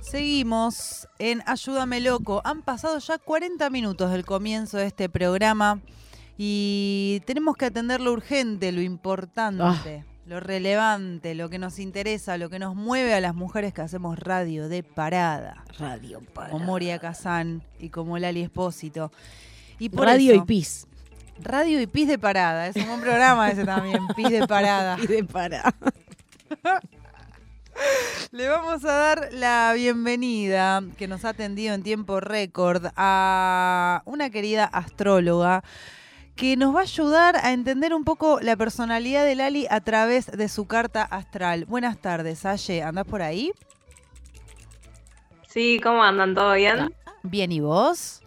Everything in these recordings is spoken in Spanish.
Seguimos en Ayúdame Loco. Han pasado ya 40 minutos del comienzo de este programa y tenemos que atender lo urgente, lo importante, lo relevante, lo que nos interesa, lo que nos mueve a las mujeres que hacemos radio de parada. Radio para. Como Moria Kazán y como Lali Espósito. Y por Radio eso- y pis. Radio y Pis de Parada. Es un buen programa ese también, Pis de Parada. Y de para. Le vamos a dar la bienvenida, que nos ha atendido en tiempo récord, a una querida astróloga que nos va a ayudar a entender un poco la personalidad de Lali a través de su carta astral. Buenas tardes, Aye. ¿Andás por ahí? Sí, ¿cómo andan? ¿Todo bien? Bien, ¿y vos?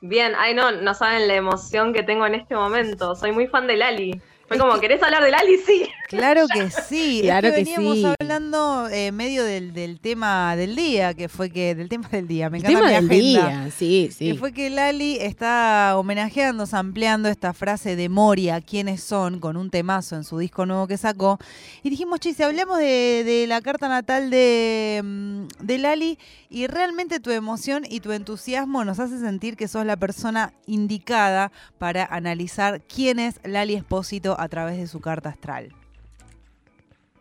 Bien, ay no, no saben la emoción que tengo en este momento. Soy muy fan de Lali. Fue Es como, que- ¿querés hablar de Lali? Sí. Claro que sí. Claro es que que veníamos sí. hablando eh, medio del, del tema del día, que fue que del tema del día. Me El encanta tema mi del agenda. día. Sí, sí. Que fue que Lali está homenajeando, ampliando esta frase de Moria, quiénes son, con un temazo en su disco nuevo que sacó. Y dijimos, che, si hablamos de, de la carta natal de, mm, de Lali y realmente tu emoción y tu entusiasmo nos hace sentir que sos la persona indicada para analizar quién es Lali Espósito a través de su carta astral.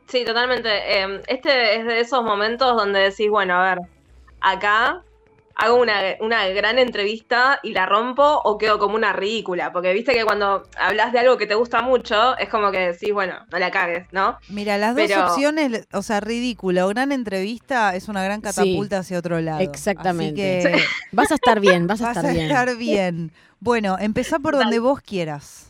Sí, totalmente. Eh, este es de esos momentos donde decís, bueno, a ver, acá hago una, una gran entrevista y la rompo o quedo como una ridícula. Porque viste que cuando hablas de algo que te gusta mucho, es como que decís, bueno, no la cagues, ¿no? Mira, las dos Pero- opciones, o sea, ridícula o gran entrevista, es una gran catapulta hacia otro lado. Exactamente. Así que Vas a estar bien, vas a Vas estar a bien. estar bien. Bueno, empezá por donde vos quieras.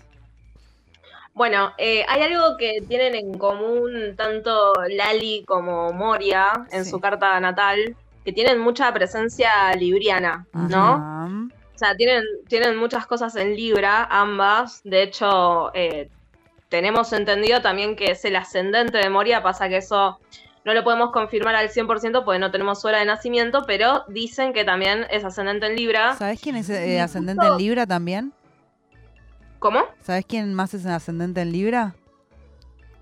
Bueno, eh, hay algo que tienen en común tanto Lali como Moria en Sí. su carta natal, que tienen mucha presencia libriana, ¿no? Ajá. O sea, tienen, tienen muchas cosas en Libra, ambas. De hecho, eh, tenemos entendido también que es el ascendente de Moria, pasa que eso no lo podemos confirmar al 100% porque no tenemos su hora de nacimiento, pero dicen que también es ascendente en Libra. ¿Sabés quién es eh, ascendente en Libra también? ¿Cómo? ¿Sabés quién más es ascendente en Libra?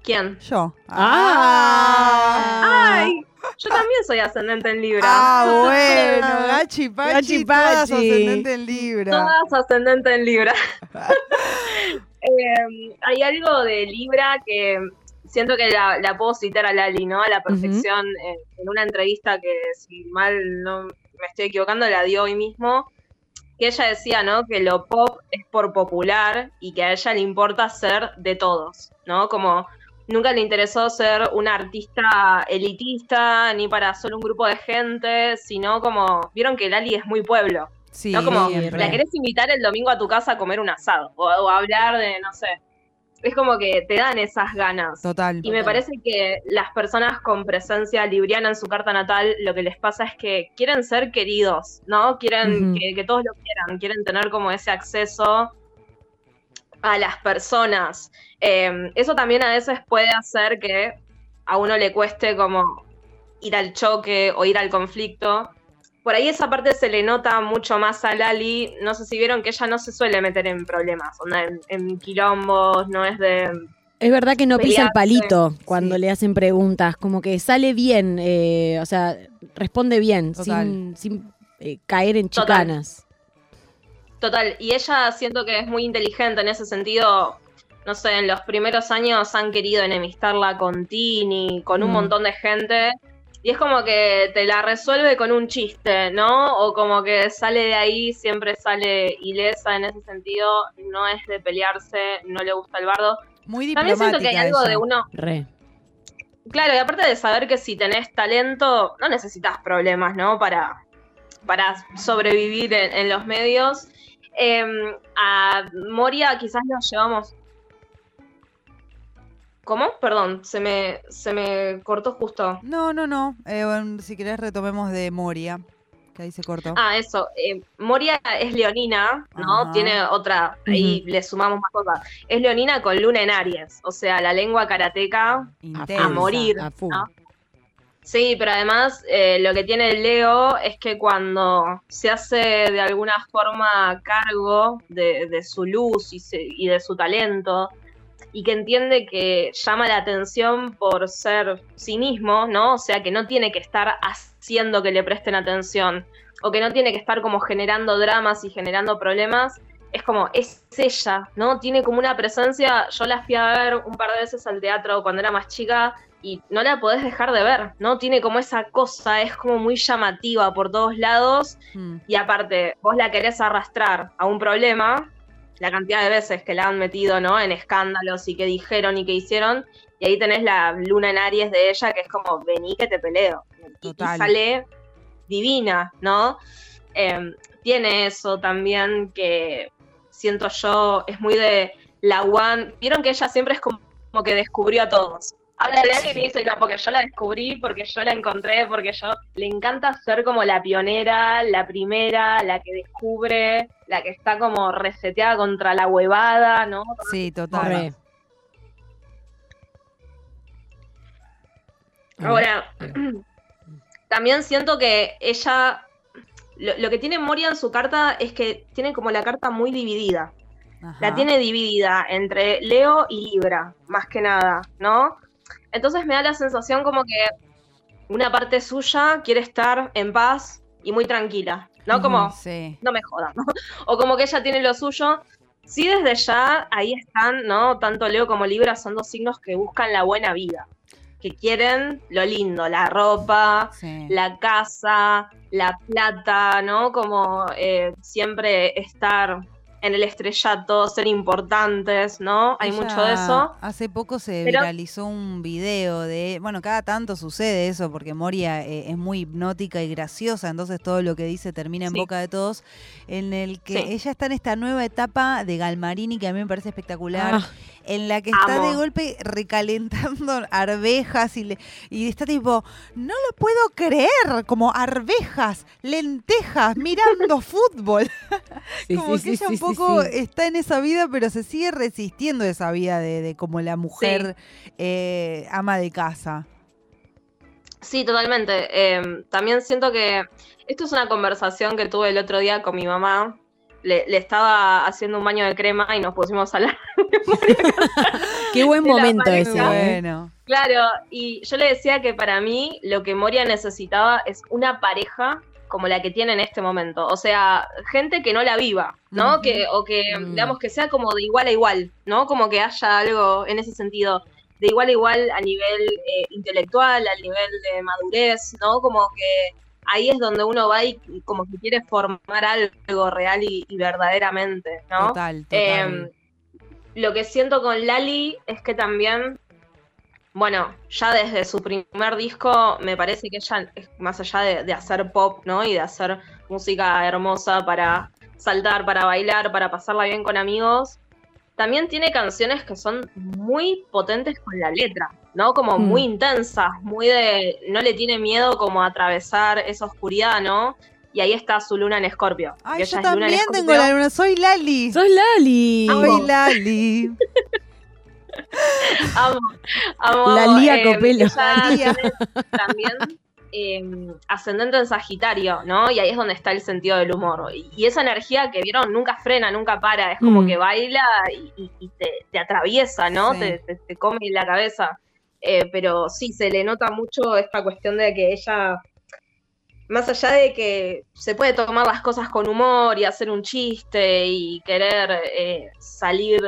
¿Quién? Yo. Ah. ¡Ay! Yo también soy ascendente en Libra. Ah, bueno, Gachi Pachi, Gachi todas Pachi. ascendente en Libra. Todas ascendente en Libra. Eh, hay algo de Libra que siento que la, la puedo citar a Lali, ¿no? A la perfección eh, en una entrevista que, si mal no me estoy equivocando, la dio hoy mismo. Que ella decía, ¿no? Que lo pop es por popular y que a ella le importa ser de todos, ¿no? Como nunca le interesó ser una artista elitista ni para solo un grupo de gente, sino como, vieron que Lali es muy pueblo. Sí, ¿no? Como siempre. la querés invitar el domingo a tu casa a comer un asado o, o a hablar de, no sé. Es como que te dan esas ganas. Total. Y me parece que las personas con presencia libriana en su carta natal, lo que les pasa es que quieren ser queridos, ¿no? Quieren que, que todos lo quieran, quieren tener como ese acceso a las personas. Eh, eso también a veces puede hacer que a uno le cueste como ir al choque o ir al conflicto. Por ahí esa parte se le nota mucho más a Lali. No sé si vieron que ella no se suele meter en problemas, onda, en, en quilombos, no es de... Es verdad que no pisa el palito cuando Sí. le hacen preguntas, como que sale bien, eh, o sea, responde bien, Total. sin, sin, eh, caer en chicanas. Total, y ella siento que es muy inteligente en ese sentido. No sé, en los primeros años han querido enemistarla con Tini, con un Mm. montón de gente. Y es como que te la resuelve con un chiste, ¿no? O como que sale de ahí, siempre sale ilesa en ese sentido. No es de pelearse, no le gusta el bardo. Muy También siento que hay diplomática algo de uno. Re. Claro, y aparte de saber que si tenés talento, no necesitas problemas, ¿no? Para, para sobrevivir en, en los medios. Eh, a Moria quizás nos llevamos. ¿Cómo? Perdón, se me, se me cortó justo. No, no, no. Eh, bueno, si querés retomemos de Moria, que ahí se cortó. Ah, eso. eh, Moria es leonina, ¿no? Ajá. Tiene otra, ahí le sumamos más cosas. Es leonina con luna en Aries, o sea, la lengua karateca Intensa. a morir. A. ¿no? Sí, pero además eh, lo que tiene Leo es que cuando se hace de alguna forma cargo de, de su luz y, se- y de su talento, y que entiende que llama la atención por ser sí mismo, ¿no? O sea, que no tiene que estar haciendo que le presten atención o que no tiene que estar como generando dramas y generando problemas. Es como, es ella, ¿no? Tiene como una presencia. Yo la fui a ver un par de veces al teatro cuando era más chica y no la podés dejar de ver, ¿no? Tiene como esa cosa, es como muy llamativa por todos lados. Mm. Y aparte, vos la querés arrastrar a un problema, la cantidad de veces que la han metido, ¿no? En escándalos y que dijeron y que hicieron. Y ahí tenés la luna en Aries de ella, que es como, vení que te peleo. Y- Y sale divina, ¿no? Eh, tiene eso también que siento yo, es muy de la one. Vieron que ella siempre es como, como que descubrió a todos. Habla de alguien y dice, no, porque yo la descubrí, porque yo la encontré, porque yo. Le encanta ser como la pionera, la primera, la que descubre, la que está como reseteada contra la huevada, ¿no? Sí, total. Ahora, también siento que ella, lo, lo que tiene Moria en su carta es que tiene como la carta muy dividida. Ajá. La tiene dividida entre Leo y Libra, más que nada, ¿no? Entonces me da la sensación como que una parte suya quiere estar en paz y muy tranquila, ¿no? Como, Sí. no me jodan, ¿no? O como que ella tiene lo suyo. Sí, desde ya ahí están, ¿no? Tanto Leo como Libra son dos signos que buscan la buena vida, que quieren lo lindo, la ropa, sí. la casa, la plata, ¿no? Como eh, siempre estar en el estrellato, ser importantes, ¿no? Hay Ella mucho de eso. Hace poco se Pero- viralizó un video de, bueno, cada tanto sucede eso porque Moria eh, es muy hipnótica y graciosa, entonces todo lo que dice termina en Sí. boca de todos, en el que Sí. ella está en esta nueva etapa de Galmarini que a mí me parece espectacular, Ah, en la que está Amo. de golpe recalentando arvejas y, le, y está tipo, no lo puedo creer, como arvejas, lentejas, mirando fútbol. sí, como sí, que sí, ella un poco está en esa vida, pero se sigue resistiendo esa vida de, de como la mujer eh, ama de casa. Sí, totalmente. Eh, también siento que esto es una conversación que tuve el otro día con mi mamá. Le, le estaba haciendo un baño de crema y nos pusimos a hablar. Qué buen momento ese. ¿eh? bueno. Claro, y yo le decía que para mí lo que Moria necesitaba es una pareja como la que tiene en este momento. O sea, gente que no la viva, ¿no? Que, o que, Mm. digamos, que sea como de igual a igual, ¿no? Como que haya algo en ese sentido, de igual a igual a nivel eh, intelectual, a nivel de madurez, ¿no? Como que ahí es donde uno va y y como que quiere formar algo real y, y verdaderamente, ¿no? Total, total. Eh, lo que siento con Lali es que también, bueno, ya desde su primer disco me parece que ella, es más allá de, de hacer pop, ¿no? Y de hacer música hermosa para saltar, para bailar, para pasarla bien con amigos, también tiene canciones que son muy potentes con la letra, ¿no? Como Mm. muy intensas, muy de... No le tiene miedo como a atravesar esa oscuridad, ¿no? Y ahí está su luna en Escorpio. Ay, yo también tengo la luna, soy Lali. ¡Sos Lali! Soy Lali. Amo, amo. La Lía Copelo. Lía. también eh, ascendente en Sagitario, ¿no? Y ahí es donde está el sentido del humor. Y, y esa energía que vieron nunca frena, nunca para. Es como Mm. que baila y, te, te atraviesa, ¿no? Sí. Te, te- te come la cabeza. Eh, pero sí, se le nota mucho esta cuestión de que ella. Más allá de que se puede tomar las cosas con humor y hacer un chiste y querer eh, salir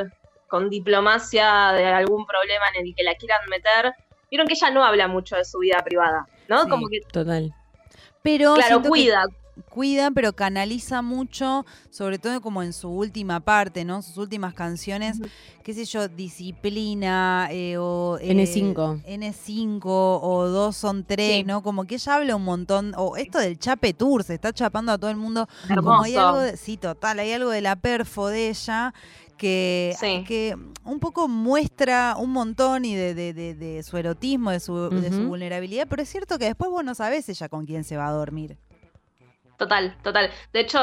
con diplomacia de algún problema en el que la quieran meter, vieron que ella no habla mucho de su vida privada, ¿no? Sí. Como que, Total. Pero claro, cuida. cuida, pero canaliza mucho, sobre todo como en su última parte, ¿no? Sus últimas canciones, qué sé yo, Disciplina eh, o... eh, N5. N5 o dos son tres, Sí. ¿no? Como que ella habla un montón, o esto del Chape Tour, se está chapando a todo el mundo. Como Hermoso. hay algo de- sí, total, hay algo de la perfo de ella que, Sí. que un poco muestra un montón y de, de- de- de su erotismo, de su, de su Ujú. vulnerabilidad, pero es cierto que después vos no sabés ella con quién se va a dormir. Total, total. De hecho,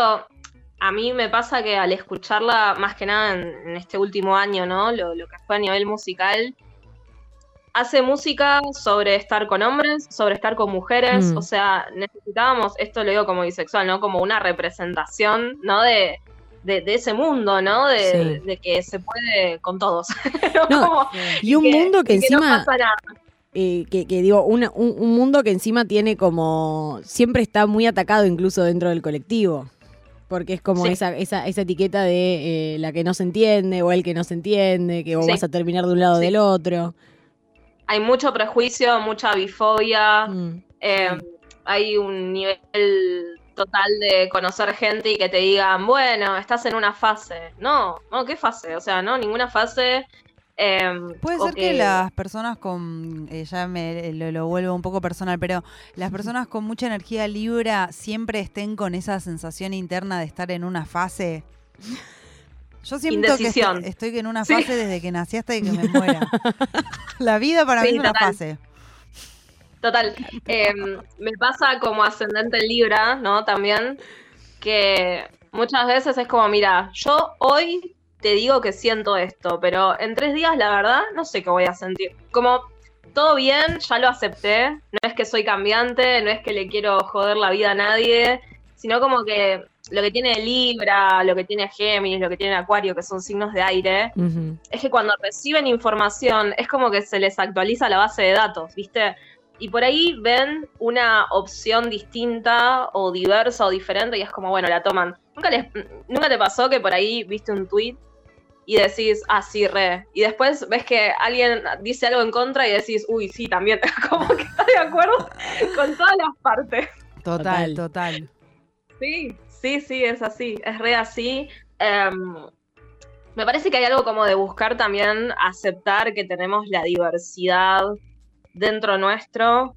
a mí me pasa que al escucharla, más que nada en, en este último año, ¿no? Lo, lo que fue a nivel musical, hace música sobre estar con hombres, sobre estar con mujeres. Mm. O sea, necesitábamos, esto lo digo como bisexual, ¿no? Como una representación, ¿no? De, de, de ese mundo, ¿no? De, Sí. de que se puede con todos. No, Como Y un que- mundo que no encima, pasa nada. eh, que, que digo, una- un, un mundo que encima tiene como, siempre está muy atacado incluso dentro del colectivo. Porque es como Sí. esa, esa, esa etiqueta de eh, la que no se entiende o el que no se entiende, que vos Sí. vas a terminar de un lado o Sí. del otro. Hay mucho prejuicio, mucha bifobia. Mm. eh, Hay un nivel total de conocer gente y que te digan, bueno, estás en una fase. No, no, ¿qué fase? O sea, no, ninguna fase. eh, Puede ser que... las personas con, eh, ya me lo, lo vuelvo un poco personal, pero las personas con mucha energía libra siempre estén con esa sensación interna de estar en una fase. Yo siento que estoy, estoy en una Sí. fase desde que nací hasta que me muera. La vida para Sí, mí es una fase. Total, eh, me pasa como ascendente en Libra, ¿no? También, que muchas veces es como, mira, yo hoy te digo que siento esto, pero en tres días, la verdad, no sé qué voy a sentir. Como, todo bien, ya lo acepté, no es que soy cambiante, no es que le quiero joder la vida a nadie, sino como que lo que tiene Libra, lo que tiene Géminis, lo que tiene Acuario, que son signos de aire, es que cuando reciben información es como que se les actualiza la base de datos, ¿viste? Y por ahí ven una opción distinta o diversa o diferente y es como, bueno, la toman. ¿Nunca, les, ¿Nunca te pasó que por ahí viste un tweet y decís, ah, sí, re? Y después ves que alguien dice algo en contra y decís, uy, sí, también. como que está de acuerdo con todas las partes. Total, Total. Sí, sí, sí, es así, es re así. Em, me parece que hay algo como de buscar también aceptar que tenemos la diversidad dentro nuestro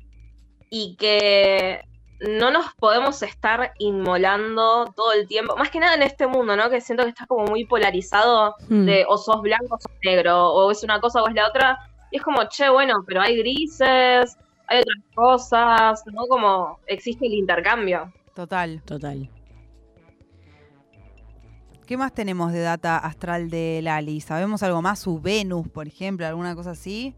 y que no nos podemos estar inmolando todo el tiempo, más que nada en este mundo, ¿no? Que siento que está como muy polarizado Mm. de o sos blanco o sos negro, o es una cosa o es la otra, y es como, che, bueno, pero hay grises, hay otras cosas, ¿no? Como existe el intercambio. Total. Total. ¿Qué más tenemos de data astral de Lali? ¿Sabemos algo más? ¿Su Venus, por ejemplo? ¿Alguna cosa así?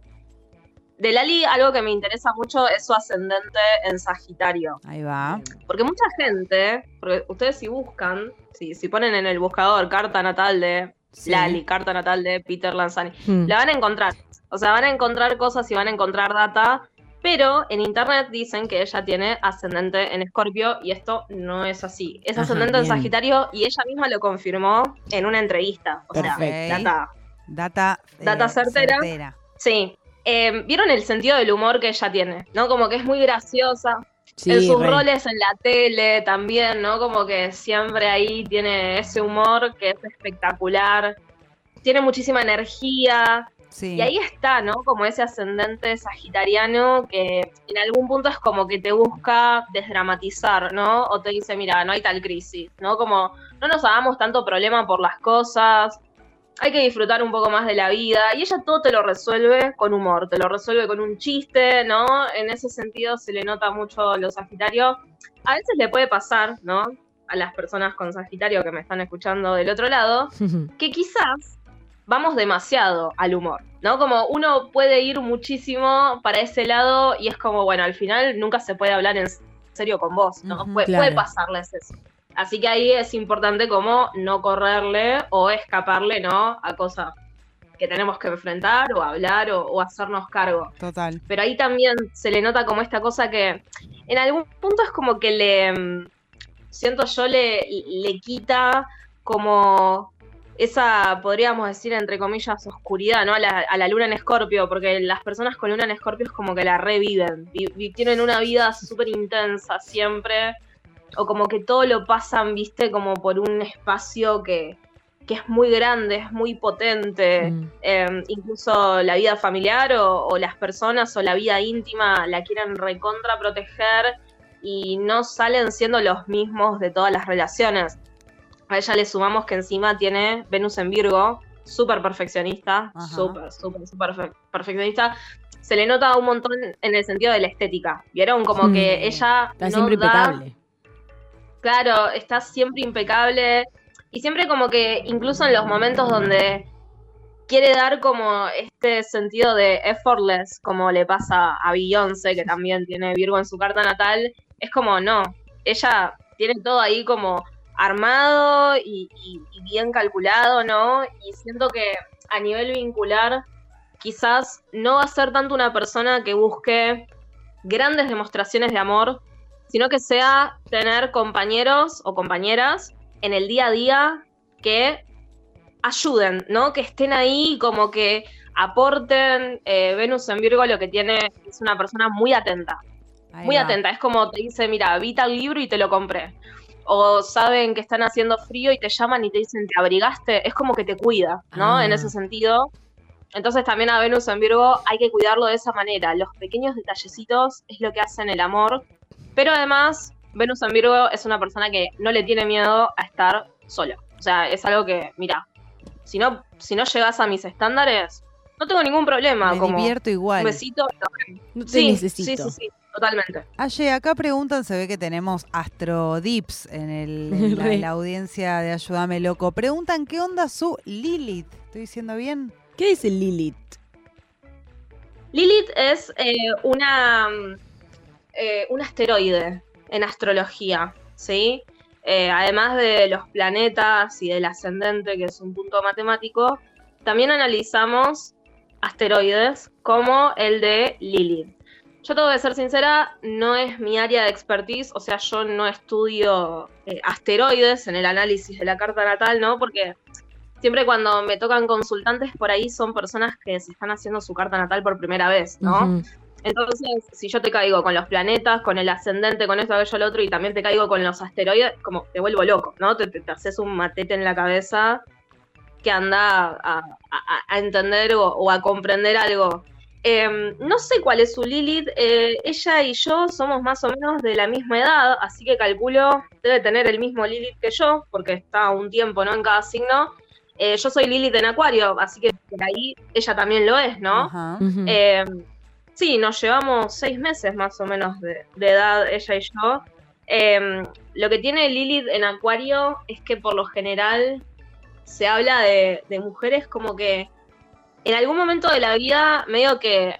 De Lali, algo que me interesa mucho es su ascendente en Sagitario. Ahí va. Porque mucha gente, porque ustedes si buscan, si, si ponen en el buscador carta natal de Sí. Lali, carta natal de Peter Lanzani, Mm. la van a encontrar. O sea, van a encontrar cosas y van a encontrar data, pero en internet dicen que ella tiene ascendente en Escorpio y esto no es así. Es Ajá, ascendente en. Sagitario y ella misma lo confirmó en una entrevista. O Perfecto. sea, data Data, eh, Data certera. Sí. Eh, ¿Vieron el sentido del humor que ella tiene? ¿No? Como que es muy graciosa. Sí, en sus re. roles en la tele también, ¿no? Como que siempre ahí tiene ese humor que es espectacular. Tiene muchísima energía. Sí. Y ahí está, ¿no? Como ese ascendente sagitariano que en algún punto es como que te busca desdramatizar, ¿no? O te dice, mira, no hay tal crisis, ¿no? Como no nos hagamos tanto problema por las cosas, hay que disfrutar un poco más de la vida. Y ella todo te lo resuelve con humor, te lo resuelve con un chiste, ¿no? En ese sentido se le nota mucho lo sagitario. A veces le puede pasar, ¿no? A las personas con sagitario que me están escuchando del otro lado, que quizás vamos demasiado al humor, ¿no? Como uno puede ir muchísimo para ese lado y es como, bueno, al final nunca se puede hablar en serio con vos, ¿no? Puede, claro. puede pasarles eso. Así que ahí es importante como no correrle o escaparle, ¿no? A cosas que tenemos que enfrentar o hablar o, o hacernos cargo. Total. Pero ahí también se le nota como esta cosa que en algún punto es como que le, mm, siento yo, le, le quita como esa, podríamos decir, entre comillas, oscuridad, ¿no? A la, a la luna en escorpio, porque las personas con luna en escorpio es como que la reviven, vi- vi- tienen una vida súper intensa siempre, o como que todo lo pasan, viste, como por un espacio que, que es muy grande, es muy potente, Mm. eh, incluso la vida familiar o, o las personas o la vida íntima la quieren recontra proteger y no salen siendo los mismos de todas las relaciones. A ella le sumamos que encima tiene Venus en Virgo, súper perfeccionista, súper, súper, súper fe- perfeccionista. Se le nota un montón en el sentido de la estética. ¿Vieron? Como Mm. que ella Está no siempre da- impecable. Claro, está siempre impecable y siempre como que incluso en los momentos donde quiere dar como este sentido de effortless, como le pasa a Beyoncé, que también tiene Virgo en su carta natal, es como no, ella tiene todo ahí como armado y- y bien calculado, ¿no? Y siento que a nivel vincular, quizás no va a ser tanto una persona que busque grandes demostraciones de amor, sino que sea tener compañeros o compañeras en el día a día que ayuden, ¿no? Que estén ahí, como que aporten. Eh, Venus en Virgo lo que tiene es una persona muy atenta, Ahí muy va. atenta. Es como te dice, mira, vi tal libro y te lo compré. O saben que están haciendo frío y te llaman y te dicen, ¿te abrigaste? Es como que te cuida, ¿no? Ah. En ese sentido. Entonces también a Venus en Virgo hay que cuidarlo de esa manera. Los pequeños detallecitos es lo que hacen el amor. Pero además, Venus en Virgo es una persona que no le tiene miedo a estar solo. O sea, es algo que, mira, si no, si no llegas a mis estándares, no tengo ningún problema. Me como divierto igual. un besito. No te Sí, necesito. sí, sí, sí, totalmente. Aye, acá preguntan, se ve que tenemos astrodips en, el, en la audiencia de Ayúdame Loco. Preguntan qué onda su Lilith. ¿Estoy diciendo bien? ¿Qué dice Lilith? Lilith es eh, una, mm, eh, un asteroide en astrología, ¿sí? Eh, además de los planetas y del ascendente, que es un punto matemático, también analizamos asteroides como el de Lilith. Yo tengo que ser sincera, no es mi área de expertise, o sea, yo no estudio eh, asteroides en el análisis de la carta natal, ¿no? Porque siempre cuando me tocan consultantes por ahí son personas que se están haciendo su carta natal por primera vez, ¿no? Entonces, si yo te caigo con los planetas, con el ascendente, con esto, aquello, lo otro, y también te caigo con los asteroides, como te vuelvo loco, ¿no? Te, te- te haces un matete en la cabeza que anda a, a- a entender o, o a comprender algo. Eh, no sé cuál es su Lilith, eh, ella y yo somos más o menos de la misma edad, así que calculo, debe tener el mismo Lilith que yo, porque está un tiempo, ¿no? En cada signo. Eh, yo soy Lilith en Acuario, así que por ahí ella también lo es, ¿no? Ajá. Ujú. Sí, nos llevamos seis meses más o menos de, de edad ella y yo. Eh, lo que tiene Lilith en Acuario es que por lo general se habla de, de mujeres como que en algún momento de la vida medio que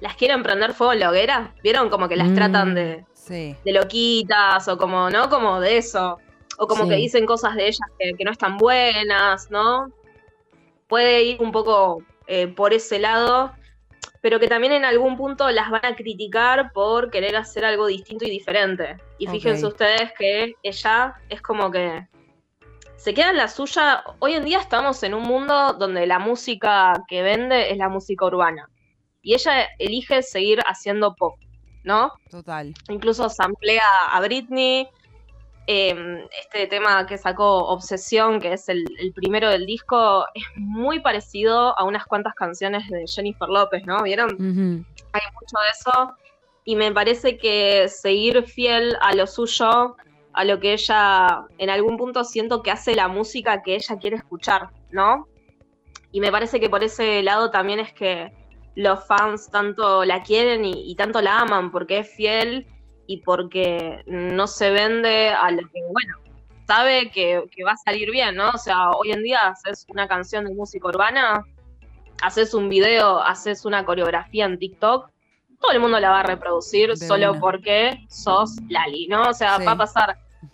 las quieren prender fuego en la hoguera. ¿Vieron? Como que las Mm. tratan de, Sí. de loquitas o como, ¿no? Como de eso. O como Sí. que dicen cosas de ellas que, que no están buenas, ¿no? Puede ir un poco eh, por ese lado, pero que también en algún punto las van a criticar por querer hacer algo distinto y diferente. Y fíjense ustedes que ella es como que se queda en la suya. Hoy en día estamos en un mundo donde la música que vende es la música urbana. Y ella elige seguir haciendo pop, ¿no? Total. incluso samplea a Britney. Eh, este tema que sacó Obsesión, que es el, el primero del disco, es muy parecido a unas cuantas canciones de Jennifer López, ¿no? ¿Vieron? Hay mucho de eso. Y me parece que seguir fiel a lo suyo, a lo que ella, en algún punto siento que hace la música que ella quiere escuchar, ¿no? Y me parece que por ese lado también es que los fans tanto la quieren y, y tanto la aman, porque es fiel y porque no se vende a lo que, bueno, sabe que, que va a salir bien, ¿no? O sea, hoy en día haces una canción de música urbana, haces un video, haces una coreografía en TikTok, todo el mundo la va a reproducir De solo una. porque sos Lali, ¿no? O sea, Sí. va a pasar. En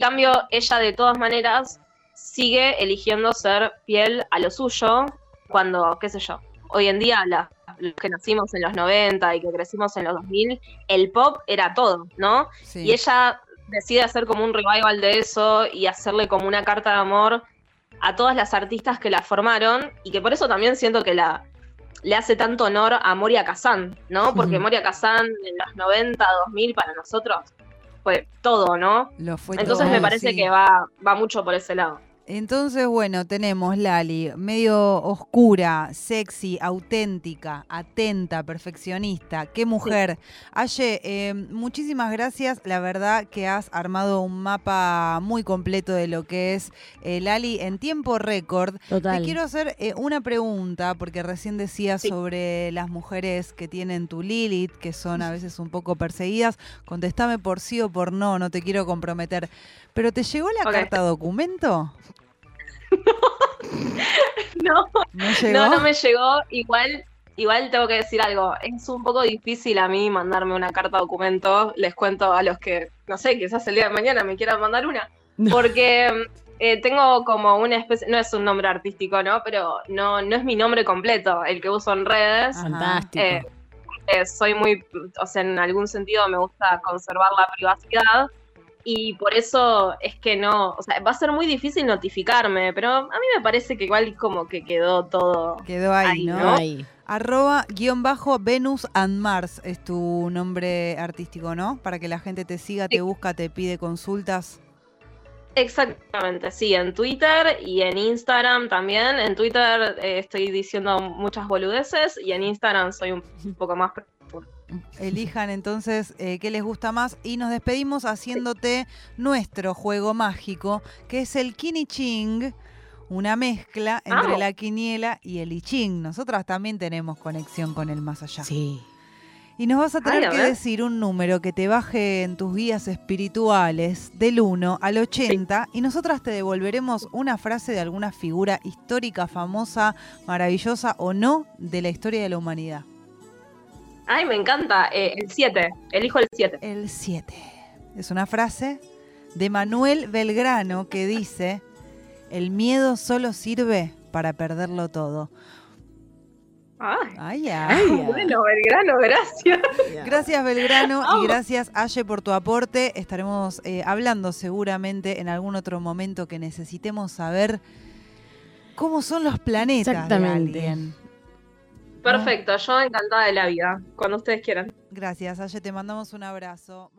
cambio, ella de todas maneras sigue eligiendo ser fiel a lo suyo cuando, qué sé yo, hoy en día la- los que nacimos en los 90 y que crecimos en los 2000, el pop era todo, ¿no? Sí. Y ella decide hacer como un revival de eso y hacerle como una carta de amor a todas las artistas que la formaron y que por eso también siento que la le hace tanto honor a Moria Kazan, ¿no? Porque. Moria Kazan en los 90, 2000 para nosotros fue todo, ¿no? Lo fue Entonces todo, me parece sí. que va, va mucho por ese lado. Entonces, bueno, tenemos Lali, medio oscura, sexy, auténtica, atenta, perfeccionista. Qué mujer. Aye, eh, muchísimas gracias. La verdad que has armado un mapa muy completo de lo que es eh, Lali en tiempo récord. Total. Te quiero hacer eh, una pregunta, porque recién decías Sí. sobre las mujeres que tienen tu Lilith, que son a veces un poco perseguidas. Contestame por sí o por no, no te quiero comprometer. ¿Pero te llegó la carta documento? No, ¿No llegó? no, no me llegó. Igual, igual tengo que decir algo. Es un poco difícil a mí mandarme una carta documento. Les cuento a los que, no sé, quizás el día de mañana me quieran mandar una. Porque eh, tengo como una especie, no es un nombre artístico, ¿no? Pero no, no es mi nombre completo, el que uso en redes. Fantástico. Eh, eh, soy muy, o sea, en algún sentido me gusta conservar la privacidad y por eso es que no, o sea, va a ser muy difícil notificarme, pero a mí me parece que igual como que quedó todo. Quedó ahí, Ahí, ¿no? ¿no? Arroba guion bajo Venus and Mars es tu nombre artístico, ¿no? Para que la gente te siga, te busca, te pide consultas. Exactamente, sí, en Twitter y en Instagram también. En Twitter eh, estoy diciendo muchas boludeces y en Instagram soy un, un poco más. Elijan entonces eh, qué les gusta más y nos despedimos haciéndote nuestro juego mágico, que es el Kini Ching, una mezcla entre Ah. la quiniela y el I Ching. Nosotras también tenemos conexión con el más allá. Sí. Y nos vas a tener Ay, a que ver. decir un número que te baje en tus guías espirituales del 1 al 80 y nosotras te devolveremos una frase de alguna figura histórica, famosa, maravillosa o no de la historia de la humanidad. Ay, me encanta. eh, el 7, elijo el 7. El 7. Es una frase de Manuel Belgrano que dice, el miedo solo sirve para perderlo todo. Ay, Ay, ay. Ay, bueno, Belgrano, gracias. Gracias Belgrano y gracias Aye por tu aporte. Estaremos eh, hablando seguramente en algún otro momento que necesitemos saber cómo son los planetas. de Exactamente. alguien. Perfecto, yo encantada de la vida, cuando ustedes quieran. Gracias Aye, te mandamos un abrazo.